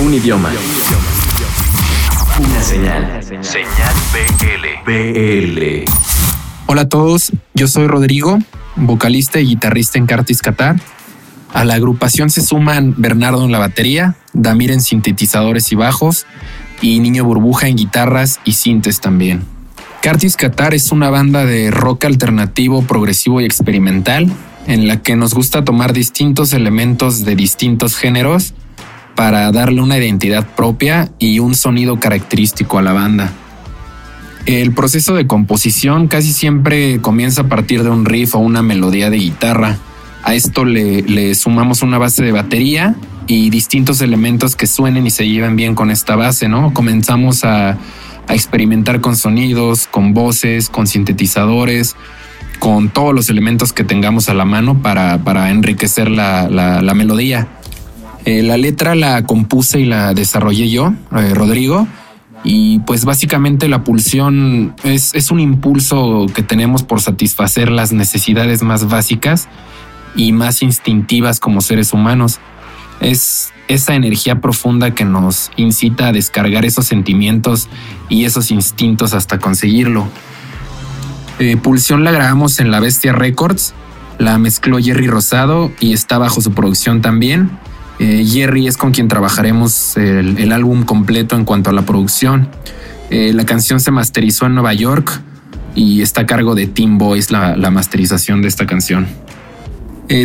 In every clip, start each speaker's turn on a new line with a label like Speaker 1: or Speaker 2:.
Speaker 1: Un idioma. Una señal. Señal BL. BL.
Speaker 2: Hola a todos, yo soy Rodrigo, vocalista y guitarrista en Cartis Qatar. A la agrupación se suman Bernardo en la batería, Damir en sintetizadores y bajos y Niño Burbuja en guitarras y sintes también. Cartis Qatar es una banda de rock alternativo, progresivo y experimental en la que nos gusta tomar distintos elementos de distintos géneros para darle una identidad propia y un sonido característico a la banda. El proceso de composición casi siempre comienza a partir de un riff o una melodía de guitarra. A esto le, sumamos una base de batería y distintos elementos que suenen y se lleven bien con esta base, ¿no? Comenzamos a, experimentar con sonidos, con voces, con sintetizadores, con todos los elementos que tengamos a la mano para, enriquecer la, melodía. Eh, la letra la compuse y la desarrollé yo, eh, Rodrigo, y pues básicamente la pulsión es, un impulso que tenemos por satisfacer las necesidades más básicas y más instintivas como seres humanos. Es esa energía profunda que nos incita a descargar esos sentimientos y esos instintos hasta conseguirlo. Eh, Pulsión la grabamos en La Bestia Records, la mezcló Jerry Rosado y está bajo su producción también. Eh, Jerry es con quien trabajaremos el, álbum completo en cuanto a la producción. Eh, la canción se masterizó en Nueva York y está a cargo de Team Boys la, masterización de esta canción.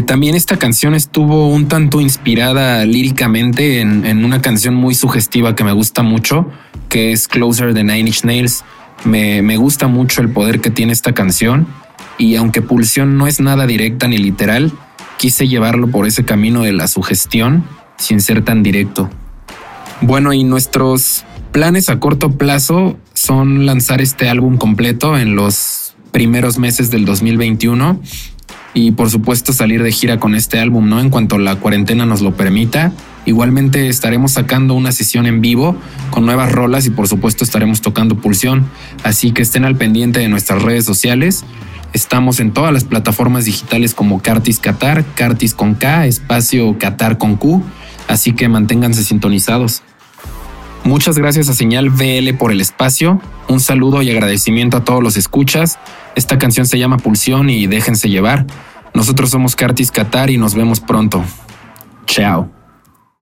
Speaker 2: también esta canción estuvo un tanto inspirada líricamente en, en, una canción muy sugestiva que me gusta mucho, que es Closer the Nine Inch Nails me, gusta mucho el poder que tiene esta canción y aunque Pulsión no es nada directa ni literal, quise llevarlo por ese camino de la sugestión sin ser tan directo. Bueno, y nuestros planes a corto plazo son lanzar este álbum completo en los primeros meses del 2021 y por supuesto salir de gira con este álbum, ¿no? En cuanto la cuarentena nos lo permita. Igualmente estaremos sacando una sesión en vivo con nuevas rolas y por supuesto estaremos tocando pulsión. Así que estén al pendiente de nuestras redes sociales. Estamos en todas las plataformas digitales como Cartis Qatar, Cartis con K, espacio Qatar con Q. Así que manténganse sintonizados. Muchas gracias a Señal VL por el espacio. Un saludo y agradecimiento a todos los escuchas. Esta canción se llama Pulsión y déjense llevar. Nosotros somos Cartis Qatar y nos vemos pronto. Chao.